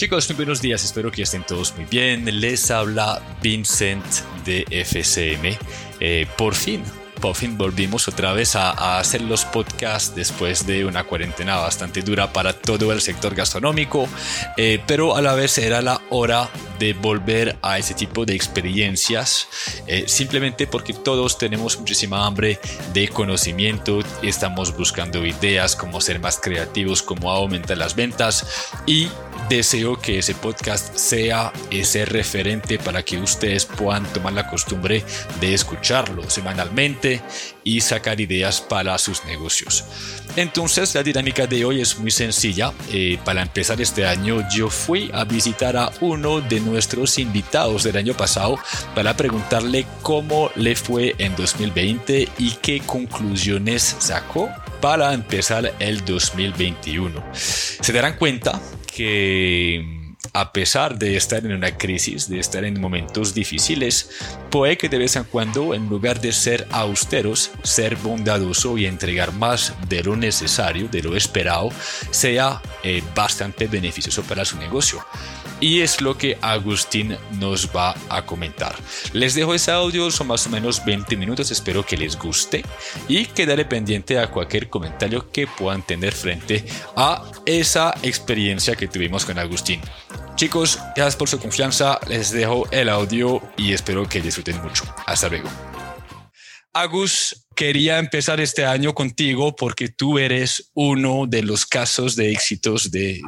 Chicos, muy buenos días, espero que estén todos muy bien. Les habla Vincent de FCM. Eh, por fin, por fin volvimos otra vez a, hacer los podcasts después de una cuarentena bastante dura para todo el sector gastronómico, eh, pero a la vez era la hora de volver a ese tipo de experiencias, eh, simplemente porque todos tenemos muchísima hambre de conocimiento, estamos buscando ideas, cómo ser más creativos, cómo aumentar las ventas y deseo que ese podcast sea ese referente para que ustedes puedan tomar la costumbre de escucharlo semanalmente y sacar ideas para sus negocios. Entonces la dinámica de hoy es muy sencilla. Eh, para empezar este año yo fui a visitar a uno de nuestros invitados del año pasado para preguntarle cómo le fue en 2020 y qué conclusiones sacó para empezar el 2021. Se darán cuenta que a pesar de estar en una crisis, de estar en momentos difíciles, puede que de vez en cuando, en lugar de ser austeros, ser bondadoso y entregar más de lo necesario, de lo esperado, sea eh, bastante beneficioso para su negocio. Y es lo que Agustín nos va a comentar. Les dejo ese audio, son más o menos 20 minutos, espero que les guste y quedaré pendiente a cualquier comentario que puedan tener frente a esa experiencia que tuvimos con Agustín. Chicos, gracias por su confianza, les dejo el audio y espero que disfruten mucho. Hasta luego. Agus, quería empezar este año contigo porque tú eres uno de los casos de éxitos de,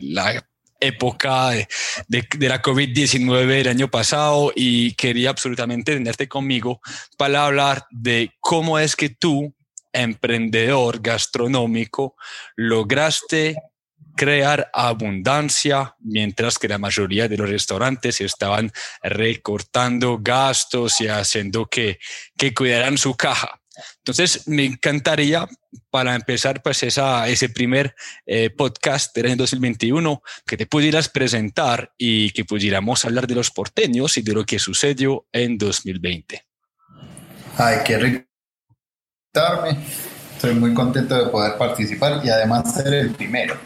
la época de, de la COVID-19 el año pasado y quería absolutamente tenerte conmigo para hablar de cómo es que tú, emprendedor gastronómico, lograste crear abundancia, mientras que la mayoría de los restaurantes estaban recortando gastos y haciendo que, que cuidaran su caja. Entonces, me encantaría, para empezar, pues esa, ese primer eh, podcast del año 2021, que te pudieras presentar y que pudiéramos hablar de los porteños y de lo que sucedió en 2020. Ay, qué rico. Estoy muy contento de poder participar y además ser el primero.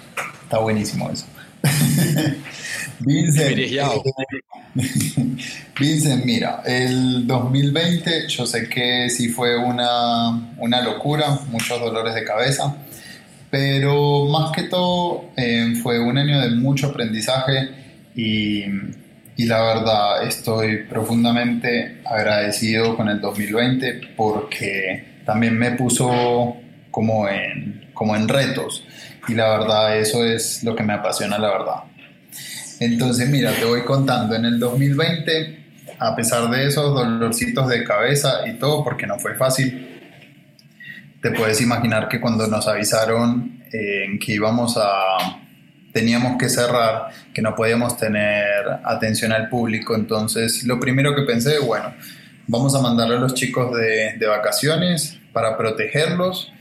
Está buenísimo eso. Vincent, Vincent, mira, el 2020 yo sé que sí fue una, una locura, muchos dolores de cabeza, pero más que todo eh, fue un año de mucho aprendizaje y, y, la verdad estoy profundamente agradecido con el 2020 porque también me puso como en, como en retos y la verdad eso es lo que me apasiona, la verdad. Entonces, mira, te voy contando, en el 2020, a pesar de esos dolorcitos de cabeza y todo, porque no fue fácil, te puedes imaginar que cuando nos avisaron eh, que íbamos a, teníamos que cerrar, que no podíamos tener atención al público, entonces lo primero que pensé, bueno, vamos a mandarle a los chicos de, de vacaciones para protegerlos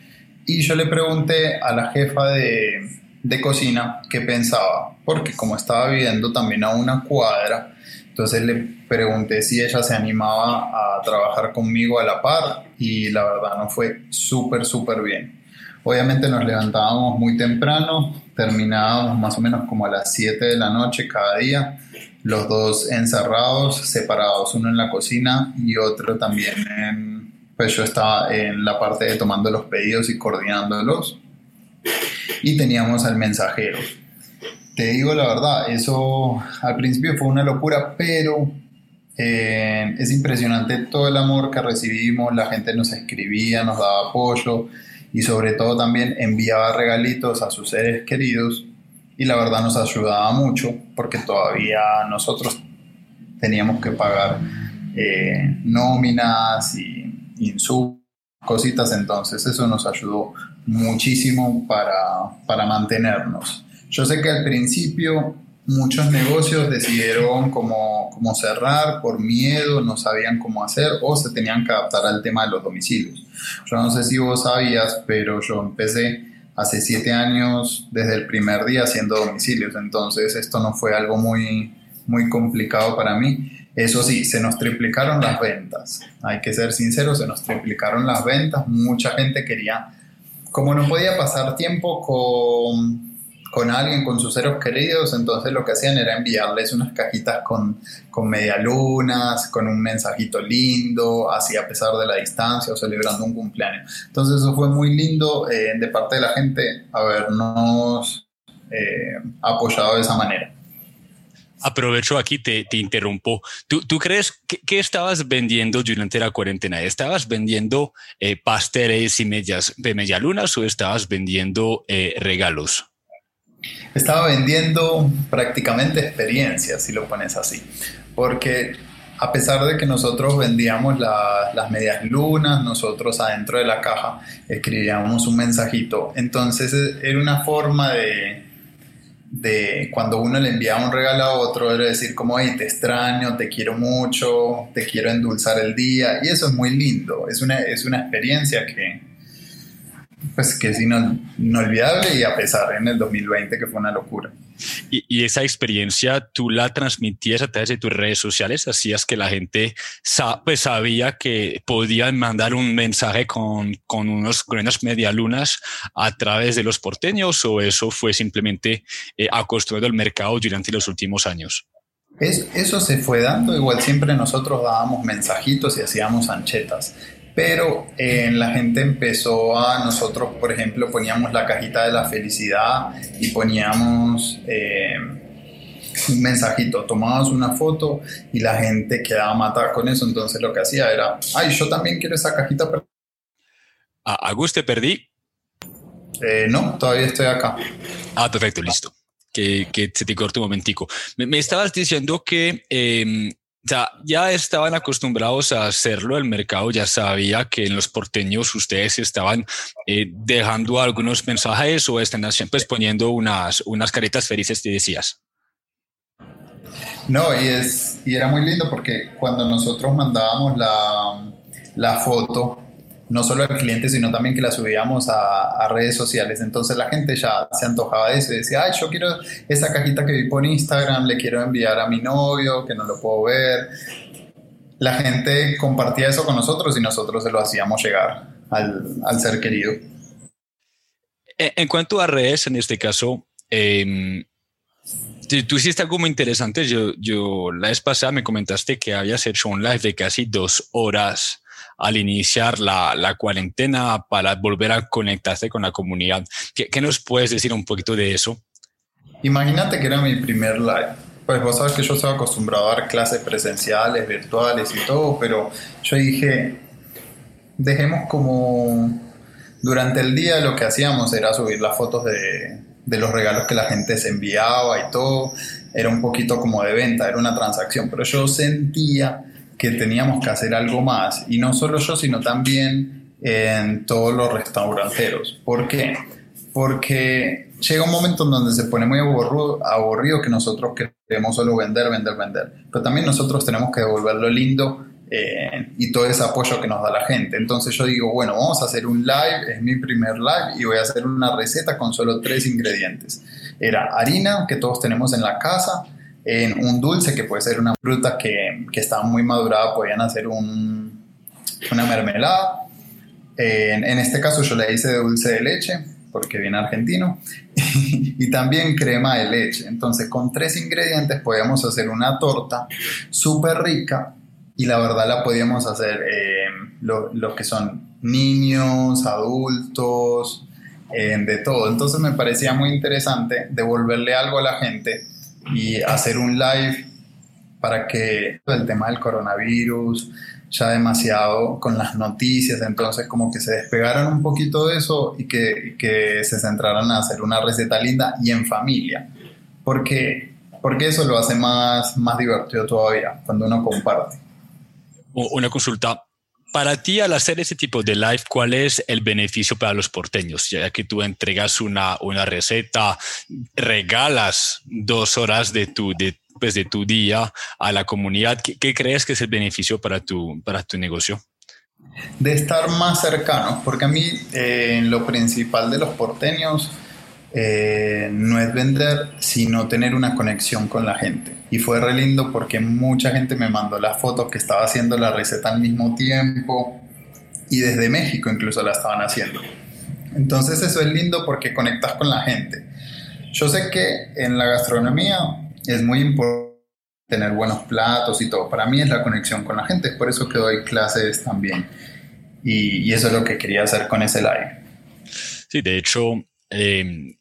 y yo le pregunté a la jefa de, de cocina qué pensaba, porque como estaba viviendo también a una cuadra, entonces le pregunté si ella se animaba a trabajar conmigo a la par y la verdad no fue súper, súper bien. Obviamente nos levantábamos muy temprano, terminábamos más o menos como a las 7 de la noche cada día, los dos encerrados, separados, uno en la cocina y otro también en pues yo estaba en la parte de tomando los pedidos y coordinándolos. Y teníamos al mensajero. Te digo la verdad, eso al principio fue una locura, pero eh, es impresionante todo el amor que recibimos, la gente nos escribía, nos daba apoyo y sobre todo también enviaba regalitos a sus seres queridos y la verdad nos ayudaba mucho porque todavía nosotros teníamos que pagar eh, nóminas y sus cositas, entonces eso nos ayudó muchísimo para, para mantenernos. Yo sé que al principio muchos negocios decidieron cómo, cómo, cerrar por miedo, no sabían cómo hacer o se tenían que adaptar al tema de los domicilios. Yo no sé si vos sabías, pero yo empecé hace siete años desde el primer día haciendo domicilios, entonces esto no fue algo muy, muy complicado para mí eso sí, se nos triplicaron las ventas. Hay que ser sinceros, se nos triplicaron las ventas. Mucha gente quería, como no podía pasar tiempo con, con alguien, con sus seres queridos, entonces lo que hacían era enviarles unas cajitas con, con medialunas, con un mensajito lindo, así a pesar de la distancia o celebrando un cumpleaños. Entonces eso fue muy lindo eh, de parte de la gente habernos eh, apoyado de esa manera. Aprovecho aquí, te, te interrumpo. ¿Tú, ¿Tú, crees que, estabas vendiendo durante la cuarentena? ¿Estabas vendiendo eh, pasteles y medias, de medialunas o estabas vendiendo regalos? Estaba vendiendo prácticamente experiencias, si lo pones así, porque a pesar de que nosotros vendíamos las medias lunas, nosotros adentro de la caja escribíamos un mensajito, entonces eh, era una forma de, de cuando uno le enviaba un regalo a otro, era decir como, hey, te extraño, te quiero mucho, te quiero endulzar el día, y eso es muy lindo, es una, es una experiencia que, pues que es inolvidable y a pesar en el 2020 que fue una locura. Y, esa experiencia tú la transmitías a través de tus redes sociales, hacías que la gente pues sabía que podían mandar un mensaje con, con, unos, con unas medialunas a través de los porteños o eso fue simplemente eh, acostumbrado al mercado durante los últimos años. eso se fue dando, igual siempre nosotros dábamos mensajitos y hacíamos anchetas pero eh, la gente empezó a, nosotros por ejemplo poníamos la cajita de la felicidad y poníamos eh, un mensajito, tomabas una foto y la gente quedaba a matar con eso, entonces lo que hacía era, ay, yo también quiero esa cajita. ¿A te perdí? Eh, no, todavía estoy acá. Ah, perfecto, listo. Que, que se te corte un momentico. Me, estabas diciendo que em, ya, ya estaban acostumbrados a hacerlo, el mercado ya sabía que en los porteños ustedes estaban eh, dejando algunos mensajes o están siempre poniendo unas, unas caritas felices, te decías. No, y, es, y era muy lindo porque cuando nosotros mandábamos la, la foto, no solo al cliente, sino también que la subíamos a, redes sociales. Entonces la gente ya se antojaba de eso y decía, ay, yo quiero esa cajita que vi por Instagram, le quiero enviar a mi novio, que no lo puedo ver. La gente compartía eso con nosotros y nosotros se lo hacíamos llegar al, ser querido. En cuanto a redes, en este caso, eh, tú hiciste algo muy interesante. Yo, yo la vez pasada me comentaste que habías hecho un live de casi dos horas al iniciar la, la, cuarentena para volver a conectarse con la comunidad. ¿Qué, ¿Qué, nos puedes decir un poquito de eso? Imagínate que era mi primer live. Pues vos sabes que yo estaba acostumbrado a dar clases presenciales, virtuales y todo, pero yo dije, dejemos como durante el día lo que hacíamos era subir las fotos de, de los regalos que la gente se enviaba y todo. Era un poquito como de venta, era una transacción, pero yo sentía que teníamos que hacer algo más, y no solo yo, sino también en todos los restauranteros. ¿Por qué? Porque llega un momento en donde se pone muy aburrido, que nosotros queremos solo vender, vender, vender, pero también nosotros tenemos que devolver lo lindo eh, y todo ese apoyo que nos da la gente. Entonces yo digo, bueno, vamos a hacer un live, es mi primer live y voy a hacer una receta con solo tres ingredientes. Era harina que todos tenemos en la casa, en un dulce que puede ser una fruta que, que está muy madurada, podían hacer un, una mermelada. En, este caso yo le hice de dulce de leche porque viene argentino y también crema de leche. Entonces con tres ingredientes podíamos hacer una torta súper rica y la verdad la podíamos hacer eh, lo, que son niños, adultos, eh, de todo. Entonces me parecía muy interesante devolverle algo a la gente y hacer un live para que el tema del coronavirus, ya demasiado con las noticias, entonces como que se despegaran un poquito de eso y que, que se centraran a hacer una receta linda y en familia, porque, porque eso lo hace más, más divertido todavía cuando uno comparte. Una consulta, para ti, al hacer ese tipo de live, ¿cuál es el beneficio para los porteños? Ya que tú entregas una, una receta, regalas dos horas de tu, de, pues de tu día a la comunidad, ¿qué, crees que es el beneficio para tu, para tu negocio? De estar más cercanos, porque a mí eh, lo principal de los porteños eh, no es vender, sino tener una conexión con la gente. Y fue re lindo porque mucha gente me mandó las fotos que estaba haciendo la receta al mismo tiempo y desde México incluso la estaban haciendo. Entonces eso es lindo porque conectas con la gente. Yo sé que en la gastronomía es muy importante tener buenos platos y todo. Para mí es la conexión con la gente, es por eso que doy clases también. Y, eso es lo que quería hacer con ese live. Sí, de hecho, eh,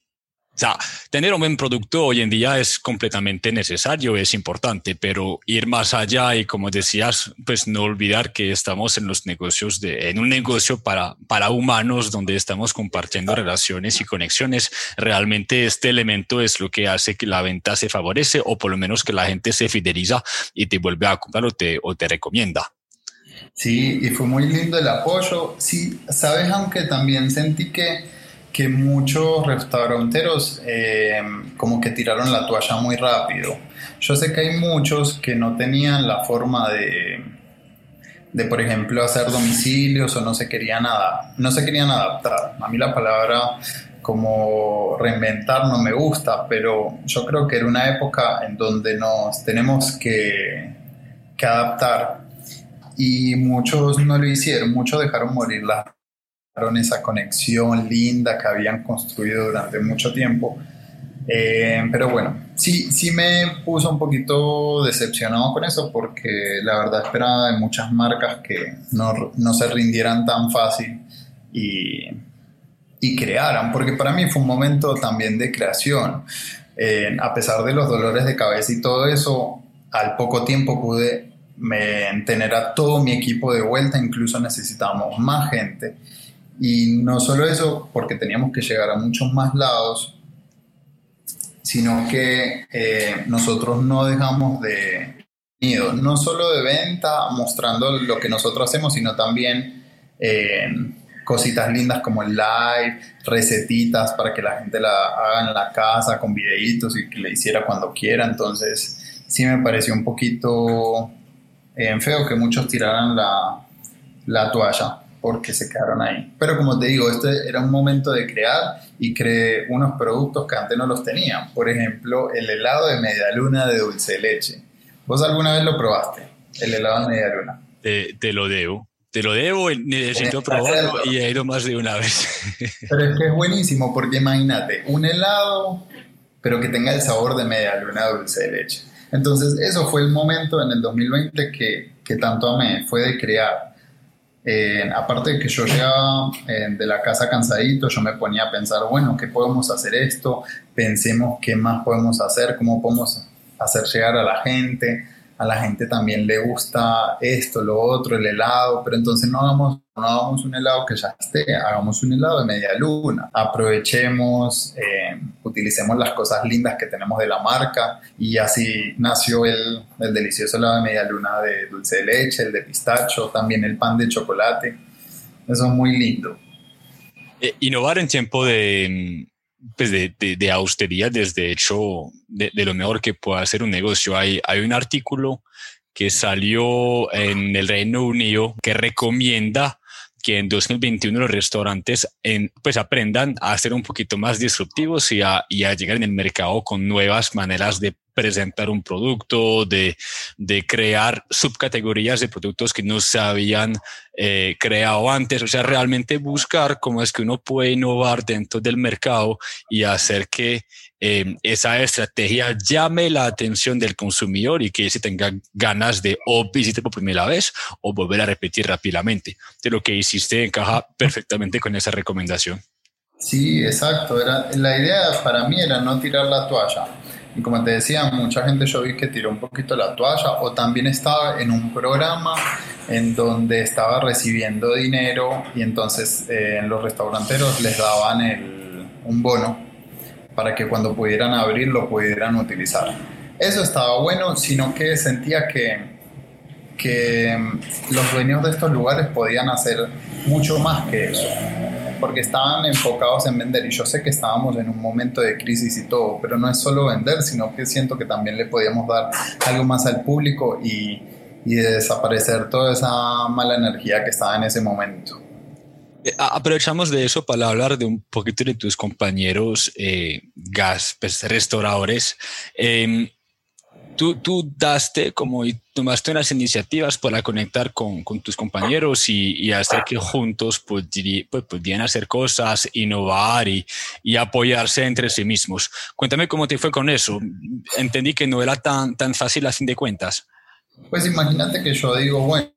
o sea, tener un buen producto hoy en día es completamente necesario, es importante, pero ir más allá y como decías, pues no olvidar que estamos en los negocios de, en un negocio para, para humanos donde estamos compartiendo relaciones y conexiones. Realmente este elemento es lo que hace que la venta se favorece o por lo menos que la gente se fideliza y te vuelve a comprar o te, o te recomienda. Sí, y fue muy lindo el apoyo. Sí, sabes, aunque también sentí que que muchos restauranteros eh, como que tiraron la toalla muy rápido. Yo sé que hay muchos que no tenían la forma de, de por ejemplo, hacer domicilios o no se querían, no se querían adaptar. A mí la palabra como reinventar no me gusta, pero yo creo que era una época en donde nos tenemos que, que adaptar y muchos no lo hicieron, muchos dejaron morir las esa conexión linda que habían construido durante mucho tiempo. Eh, pero bueno, sí, sí me puso un poquito decepcionado con eso porque la verdad esperaba de muchas marcas que no, no se rindieran tan fácil y, y, crearan, porque para mí fue un momento también de creación. Eh, a pesar de los dolores de cabeza y todo eso, al poco tiempo pude me, tener a todo mi equipo de vuelta, incluso necesitábamos más gente. Y no solo eso, porque teníamos que llegar a muchos más lados, sino que eh, nosotros no dejamos de no solo de venta, mostrando lo que nosotros hacemos, sino también eh, cositas lindas como el live, recetitas para que la gente la haga en la casa con videitos y que le hiciera cuando quiera. Entonces, sí me pareció un poquito eh, feo que muchos tiraran la, la toalla porque se quedaron ahí. Pero como te digo, este era un momento de crear y creé unos productos que antes no los tenían. Por ejemplo, el helado de media luna de dulce de leche. ¿Vos alguna vez lo probaste? El helado de media luna. Te, lo debo. Te lo debo, necesito probarlo y he ido más de una vez. Pero es que es buenísimo porque imagínate, un helado, pero que tenga el sabor de media luna dulce de leche. Entonces, eso fue el momento en el 2020 que, que tanto amé, fue de crear eh, aparte de que yo llegaba eh, de la casa cansadito, yo me ponía a pensar, bueno, ¿qué podemos hacer esto? Pensemos qué más podemos hacer, cómo podemos hacer llegar a la gente a la gente también le gusta esto, lo otro, el helado, pero entonces no hagamos, no hagamos un helado que ya esté, hagamos un helado de media luna, aprovechemos, eh, utilicemos las cosas lindas que tenemos de la marca y así nació el, el delicioso helado de media luna de dulce de leche, el de pistacho, también el pan de chocolate, eso es muy lindo. Eh, innovar en tiempo de, pues de, de, austeridad desde hecho de, lo mejor que puede hacer un negocio. Hay, hay un artículo que salió en el Reino Unido que recomienda que en 2021 los restaurantes en, pues aprendan a ser un poquito más disruptivos y a, y a llegar en el mercado con nuevas maneras de presentar un producto, de, de crear subcategorías de productos que no se habían eh, creado antes. O sea, realmente buscar cómo es que uno puede innovar dentro del mercado y hacer que eh, esa estrategia llame la atención del consumidor y que se tenga ganas de o visitar por primera vez o volver a repetir rápidamente. De lo que hiciste encaja perfectamente con esa recomendación. Sí, exacto. Era, la idea para mí era no tirar la toalla. Y como te decía, mucha gente yo vi que tiró un poquito la toalla o también estaba en un programa en donde estaba recibiendo dinero y entonces eh, en los restauranteros les daban el, un bono para que cuando pudieran abrir lo pudieran utilizar. Eso estaba bueno, sino que sentía que, que mm, los dueños de estos lugares podían hacer mucho más que eso, porque estaban enfocados en vender y yo sé que estábamos en un momento de crisis y todo, pero no es solo vender, sino que siento que también le podíamos dar algo más al público y, y desaparecer toda esa mala energía que estaba en ese momento. Eh, aprovechamos de eso para hablar de un poquito de tus compañeros eh, gas, pues, restauradores. Em, tú, tú daste como y tomaste unas iniciativas para conectar con, con tus compañeros y, y, hacer que juntos pues, pudieran hacer cosas, innovar y, y, apoyarse entre sí mismos. Cuéntame cómo te fue con eso. Entendí que no era tan, tan fácil a fin de cuentas. Pues imagínate que yo digo, bueno,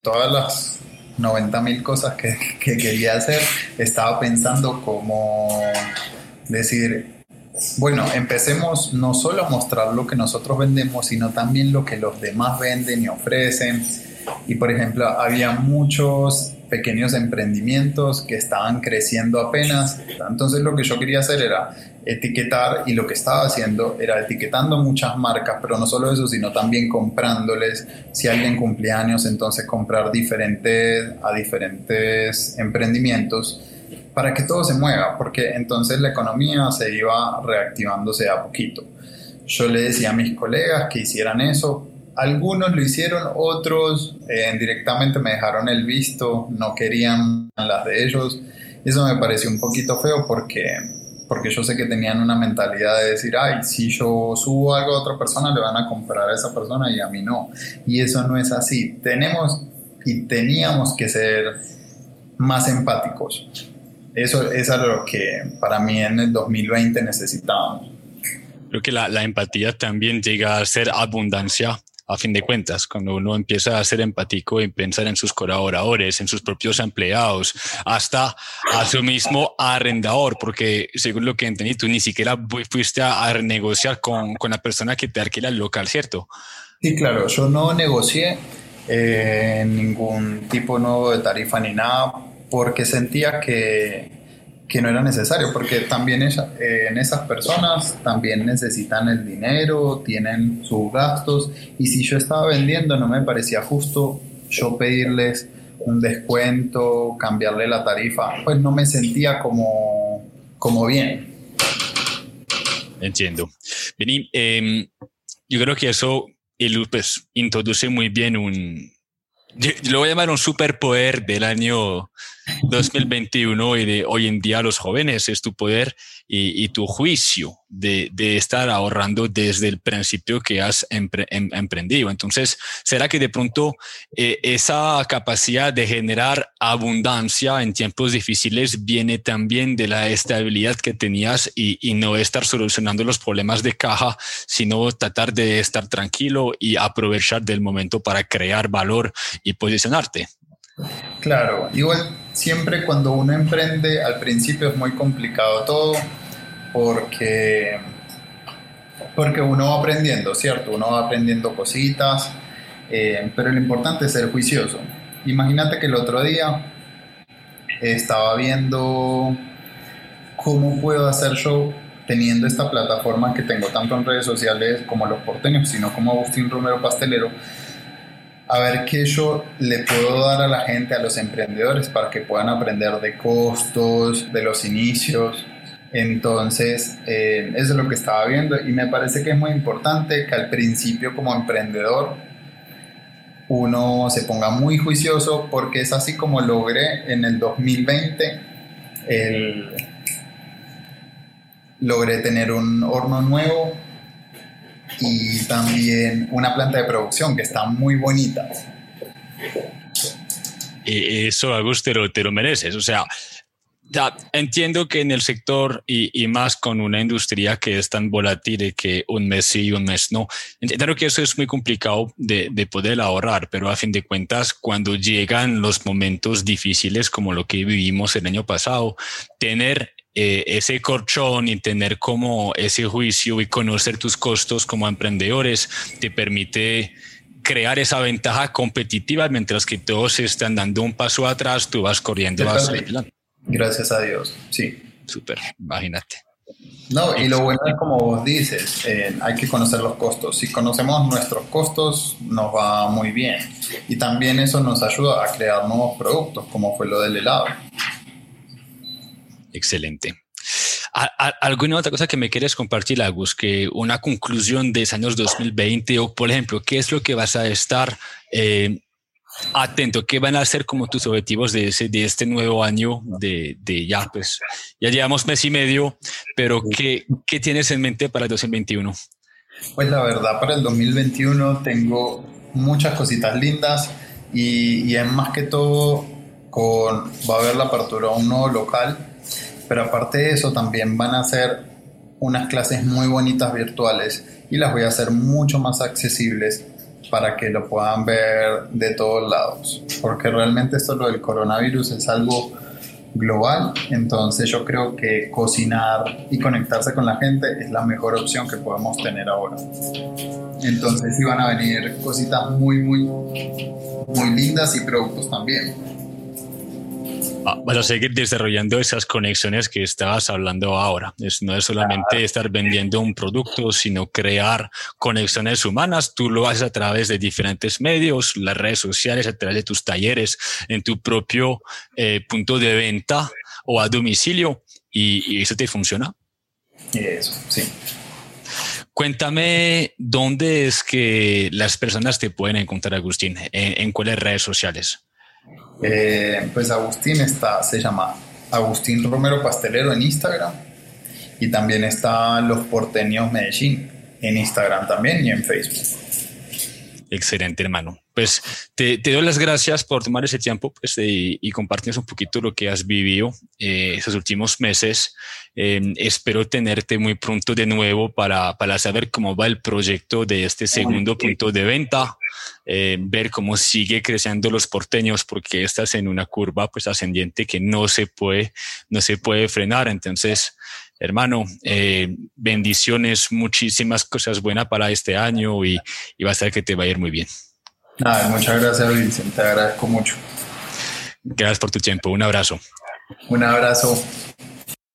todas las 90 mil cosas que, que quería hacer, estaba pensando como decir, bueno, empecemos no solo a mostrar lo que nosotros vendemos, sino también lo que los demás venden y ofrecen. Y por ejemplo, había muchos pequeños emprendimientos que estaban creciendo apenas. Entonces lo que yo quería hacer era etiquetar y lo que estaba haciendo era etiquetando muchas marcas, pero no solo eso, sino también comprándoles, si alguien cumplía años, entonces comprar diferentes, a diferentes emprendimientos para que todo se mueva, porque entonces la economía se iba reactivándose a poquito. Yo le decía a mis colegas que hicieran eso, algunos lo hicieron, otros eh, directamente me dejaron el visto, no querían las de ellos. Eso me pareció un poquito feo porque, porque yo sé que tenían una mentalidad de decir, ay, si yo subo algo a otra persona, le van a comprar a esa persona y a mí no. Y eso no es así. Tenemos y teníamos que ser más empáticos. Eso, es lo que para mí en el 2020 necesitábamos. Creo que la, la, empatía también llega a ser abundancia a fin de cuentas, cuando uno empieza a ser empático y pensar en sus colaboradores, en sus propios empleados, hasta a su mismo arrendador, porque según lo que entendí, tú ni siquiera fuiste a, negociar con, con, la persona que te alquila el local, ¿cierto? Sí, claro, yo no negocié eh, ningún tipo nuevo de tarifa ni nada porque sentía que, que no era necesario, porque también eh, en esas personas también necesitan el dinero, tienen sus gastos, y si yo estaba vendiendo no me parecía justo yo pedirles un descuento, cambiarle la tarifa, pues no me sentía como, como bien. Entiendo. Vení, em, yo creo que eso pues, introduce muy bien un, lo voy a llamar un superpoder del año 2021 y de hoy en día los jóvenes, es tu poder y, tu juicio de, estar ahorrando desde el principio que has em, emprendido. Entonces, ¿será que de pronto eh, esa capacidad de generar abundancia en tiempos difíciles viene también de la estabilidad que tenías y, y no estar solucionando los problemas de caja, sino tratar de estar tranquilo y aprovechar del momento para crear valor y posicionarte? Claro, igual siempre cuando uno emprende al principio es muy complicado todo porque, porque uno va aprendiendo, ¿cierto? Uno va aprendiendo cositas, eh, pero lo importante es ser juicioso. Imagínate que el otro día estaba viendo cómo puedo hacer yo teniendo esta plataforma que tengo tanto en redes sociales como los porteños, sino como Agustín Romero Pastelero, a ver qué yo le puedo dar a la gente, a los emprendedores, para que puedan aprender de costos, de los inicios. Entonces, eh, eso es lo que estaba viendo y me parece que es muy importante que al principio como emprendedor uno se ponga muy juicioso porque es así como logré en el 2020 el, logré tener un horno nuevo y también una planta de producción que está muy bonita. Y eso, Augusto, te lo, mereces. O sea, ya entiendo que en el sector y, más con una industria que es tan volátil que un mes sí y un mes no, entiendo que eso es muy complicado de, de, poder ahorrar, pero a fin de cuentas, cuando llegan los momentos difíciles como lo que vivimos el año pasado, tener eh, ese corchón y tener como ese juicio y conocer tus costos como emprendedores te permite crear esa ventaja competitiva mientras que todos están dando un paso atrás, tú vas corriendo hacia adelante. Gracias a Dios, sí. Súper, imagínate. No, y lo bueno es como vos dices, eh, hay que conocer los costos. Si conocemos nuestros costos, nos va muy bien. Y también eso nos ayuda a crear nuevos productos, como fue lo del helado. Excelente. ¿Alguna otra cosa que me quieres compartir, Agus? Que una conclusión de ese año 2020 o, por ejemplo, ¿qué es lo que vas a estar eh, atento? ¿Qué van a ser como tus objetivos de, ese, de este nuevo año de, de, ya, pues, ya llevamos mes y medio, pero ¿qué, ¿qué tienes en mente para el 2021? Pues la verdad, para el 2021 tengo muchas cositas lindas y, y es más que todo con, va a haber la apertura a un nuevo local, pero aparte de eso también van a ser unas clases muy bonitas virtuales y las voy a hacer mucho más accesibles para que lo puedan ver de todos lados, porque realmente esto lo del coronavirus es algo global, entonces yo creo que cocinar y conectarse con la gente es la mejor opción que podemos tener ahora. Entonces van a venir cositas muy, muy, muy lindas y productos también. Ah, vas a seguir desarrollando esas conexiones que estabas hablando ahora. Es, no es solamente estar vendiendo un producto, sino crear conexiones humanas. Tú lo haces a través de diferentes medios, las redes sociales, a través de tus talleres, en tu propio eh, punto de venta o a domicilio y, eso te funciona. Eso, sí. Cuéntame dónde es que las personas te pueden encontrar, Agustín, en cuáles redes sociales. Eh, pues Agustín está, se llama Agustín Romero Pastelero en Instagram y también está Los Porteños Medellín en Instagram también y en Facebook. Excelente, hermano. Pues te, te, doy las gracias por tomar ese tiempo pues, y, y compartirnos un poquito lo que has vivido eh, esos últimos meses. Eh, espero tenerte muy pronto de nuevo para, para saber cómo va el proyecto de este segundo punto de venta, eh, ver cómo sigue creciendo los porteños, porque estás en una curva pues ascendiente que no se puede, no se puede frenar. Entonces, hermano, eh, bendiciones, muchísimas cosas buenas para este año y, y va a ser que te va a ir muy bien. muchas gracias, Vincent, te agradezco mucho. Gracias por tu tiempo, un abrazo. Un abrazo.